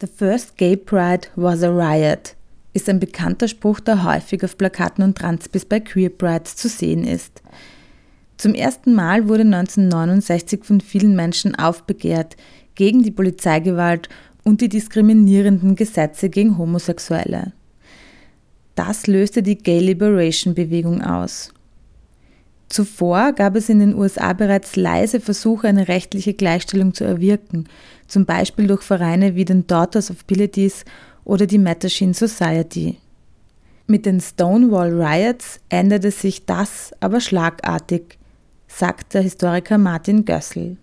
The first gay pride was a riot ist ein bekannter Spruch, der häufig auf Plakaten und Transpis bei Queer Prides zu sehen ist. Zum ersten Mal wurde 1969 von vielen Menschen aufbegehrt gegen die Polizeigewalt und die diskriminierenden Gesetze gegen Homosexuelle. Das löste die Gay Liberation Bewegung aus. Zuvor gab es in den USA bereits leise Versuche, eine rechtliche Gleichstellung zu erwirken, zum Beispiel durch Vereine wie den Daughters of Abilities oder die Mattachine Society. Mit den Stonewall Riots änderte sich das aber schlagartig, sagt der Historiker Martin Gössel.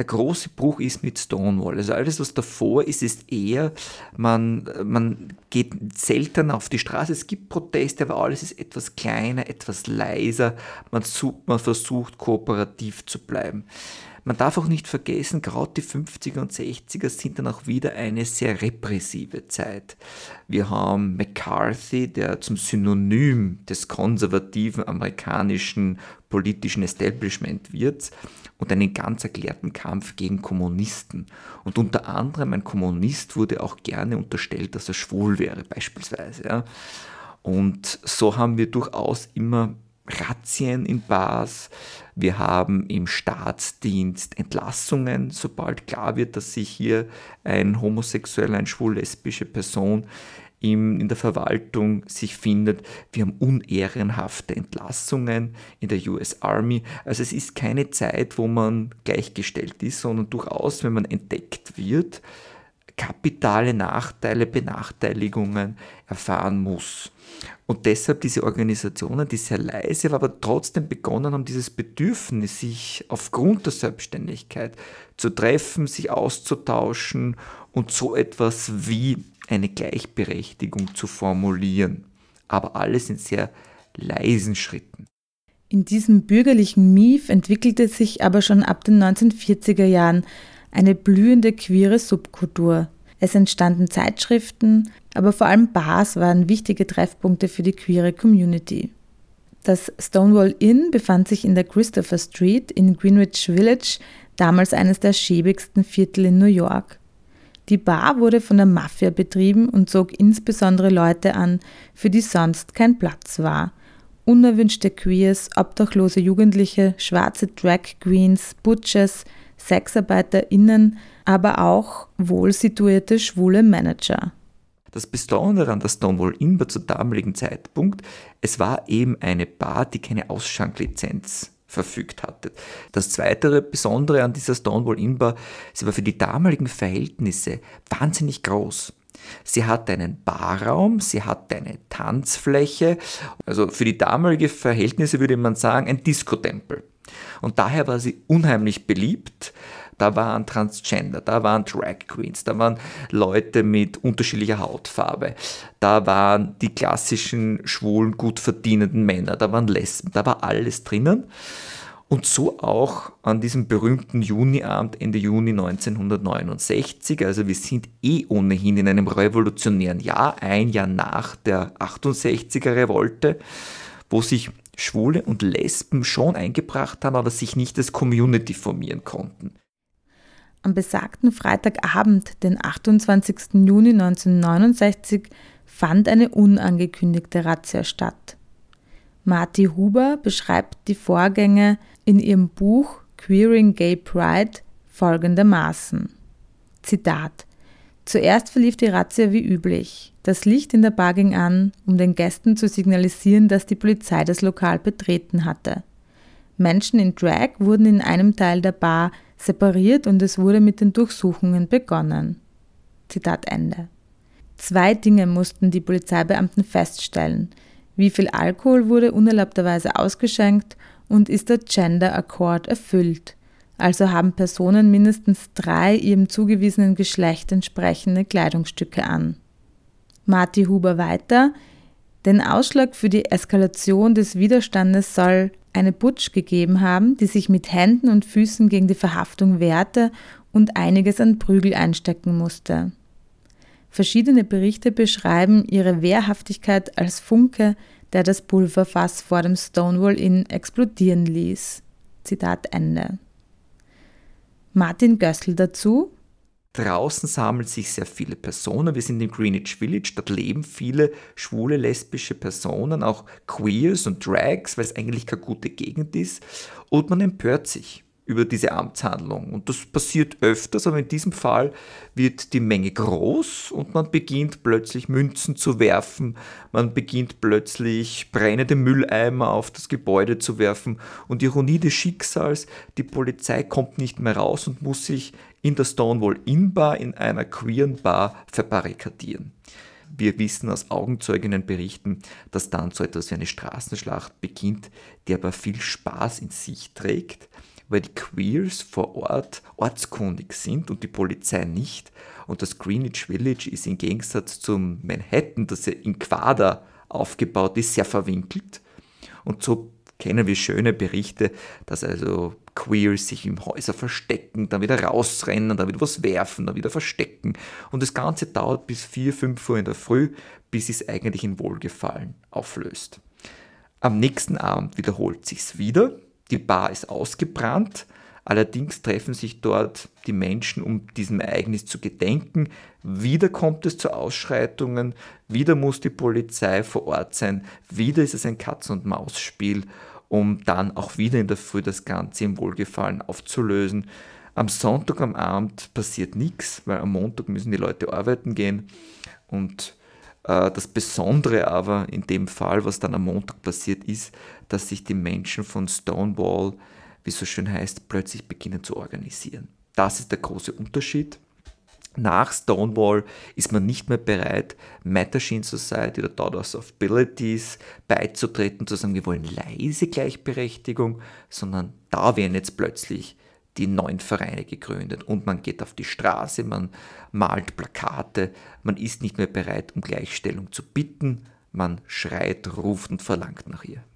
Der große Bruch ist mit Stonewall. Also alles, was davor ist, ist eher, man, man geht selten auf die Straße. Es gibt Proteste, aber alles ist etwas kleiner, etwas leiser. Man, man versucht kooperativ zu bleiben. Man darf auch nicht vergessen, gerade die 50er und 60er sind dann auch wieder eine sehr repressive Zeit. Wir haben McCarthy, der zum Synonym des konservativen amerikanischen politischen Establishment wird und einen ganz erklärten Kampf gegen Kommunisten. Und unter anderem ein Kommunist wurde auch gerne unterstellt, dass er schwul wäre beispielsweise. Und so haben wir durchaus immer Razzien in Bars, wir haben im Staatsdienst Entlassungen, sobald klar wird, dass sich hier ein homosexueller, eine schwul-lesbische Person in der Verwaltung sich findet. Wir haben unehrenhafte Entlassungen in der US Army. Also es ist keine Zeit, wo man gleichgestellt ist, sondern durchaus, wenn man entdeckt wird, kapitale Nachteile, Benachteiligungen erfahren muss. Und deshalb diese Organisationen, die sehr leise, aber trotzdem begonnen haben, dieses Bedürfnis, sich aufgrund der Selbstständigkeit zu treffen, sich auszutauschen und so etwas wie eine Gleichberechtigung zu formulieren. Aber alles in sehr leisen Schritten. In diesem bürgerlichen Mief entwickelte sich aber schon ab den 1940er Jahren eine blühende queere Subkultur. Es entstanden Zeitschriften, aber vor allem Bars waren wichtige Treffpunkte für die queere Community. Das Stonewall Inn befand sich in der Christopher Street in Greenwich Village, damals eines der schäbigsten Viertel in New York. Die Bar wurde von der Mafia betrieben und zog insbesondere Leute an, für die sonst kein Platz war. Unerwünschte Queers, obdachlose Jugendliche, schwarze Drag Queens, Butchers, SexarbeiterInnen, aber auch wohlsituierte schwule Manager. Das Besondere an der Stonewall Inn war zu damaligen Zeitpunkt, es war eben eine Bar, die keine Ausschanklizenz verfügt hatte. Das zweite Besondere an dieser Stonewall Inn Bar, sie war für die damaligen Verhältnisse wahnsinnig groß. Sie hatte einen Barraum, sie hatte eine Tanzfläche, also für die damaligen Verhältnisse würde man sagen ein Diskotempel. Und daher war sie unheimlich beliebt. Da waren Transgender, da waren Drag Queens, da waren Leute mit unterschiedlicher Hautfarbe, da waren die klassischen schwulen, gut verdienenden Männer, da waren Lesben, da war alles drinnen. Und so auch an diesem berühmten Juniabend Ende Juni 1969. Also wir sind eh ohnehin in einem revolutionären Jahr, ein Jahr nach der 68er Revolte, wo sich Schwule und Lesben schon eingebracht haben, aber sich nicht als Community formieren konnten. Am besagten Freitagabend, den 28. Juni 1969, fand eine unangekündigte Razzia statt. Marty Huber beschreibt die Vorgänge in ihrem Buch Queering Gay Pride folgendermaßen. Zitat Zuerst verlief die Razzia wie üblich. Das Licht in der Bar ging an, um den Gästen zu signalisieren, dass die Polizei das Lokal betreten hatte. Menschen in Drag wurden in einem Teil der Bar separiert und es wurde mit den Durchsuchungen begonnen. Zitat Ende. Zwei Dinge mussten die Polizeibeamten feststellen. Wie viel Alkohol wurde unerlaubterweise ausgeschenkt und ist der Gender Accord erfüllt. Also haben Personen mindestens drei ihrem zugewiesenen Geschlecht entsprechende Kleidungsstücke an. Marty Huber weiter, den Ausschlag für die Eskalation des Widerstandes soll eine Butch gegeben haben, die sich mit Händen und Füßen gegen die Verhaftung wehrte und einiges an Prügel einstecken musste. Verschiedene Berichte beschreiben ihre Wehrhaftigkeit als Funke, der das Pulverfass vor dem Stonewall Inn explodieren ließ. Zitat Ende. Martin Gössel dazu. Draußen sammeln sich sehr viele Personen. Wir sind im Greenwich Village. Dort leben viele schwule, lesbische Personen, auch Queers und Drags, weil es eigentlich keine gute Gegend ist. Und man empört sich über diese Amtshandlung. Und das passiert öfters, aber in diesem Fall wird die Menge groß und man beginnt plötzlich Münzen zu werfen, man beginnt plötzlich brennende Mülleimer auf das Gebäude zu werfen und Ironie des Schicksals, die Polizei kommt nicht mehr raus und muss sich in der Stonewall Inn Bar in einer queeren Bar verbarrikadieren. Wir wissen aus Augenzeuginnenberichten, dass dann so etwas wie eine Straßenschlacht beginnt, die aber viel Spaß in sich trägt weil die Queers vor Ort ortskundig sind und die Polizei nicht. Und das Greenwich Village ist im Gegensatz zum Manhattan, das ja in Quader aufgebaut ist, sehr verwinkelt. Und so kennen wir schöne Berichte, dass also Queers sich im Häuser verstecken, dann wieder rausrennen, dann wieder was werfen, dann wieder verstecken. Und das Ganze dauert bis 4, 5 Uhr in der Früh, bis es eigentlich in Wohlgefallen auflöst. Am nächsten Abend wiederholt sich's wieder. Die Bar ist ausgebrannt, allerdings treffen sich dort die Menschen, um diesem Ereignis zu gedenken. Wieder kommt es zu Ausschreitungen, wieder muss die Polizei vor Ort sein, wieder ist es ein Katz-und-Maus-Spiel, um dann auch wieder in der Früh das Ganze im Wohlgefallen aufzulösen. Am Sonntag am Abend passiert nichts, weil am Montag müssen die Leute arbeiten gehen und das Besondere aber in dem Fall, was dann am Montag passiert ist, dass sich die Menschen von Stonewall, wie es so schön heißt, plötzlich beginnen zu organisieren. Das ist der große Unterschied. Nach Stonewall ist man nicht mehr bereit, Machine Society oder Daughters of Abilities beizutreten, zu sagen, wir wollen leise Gleichberechtigung, sondern da werden jetzt plötzlich die neuen Vereine gegründet und man geht auf die Straße, man malt Plakate, man ist nicht mehr bereit, um Gleichstellung zu bitten, man schreit, ruft und verlangt nach ihr.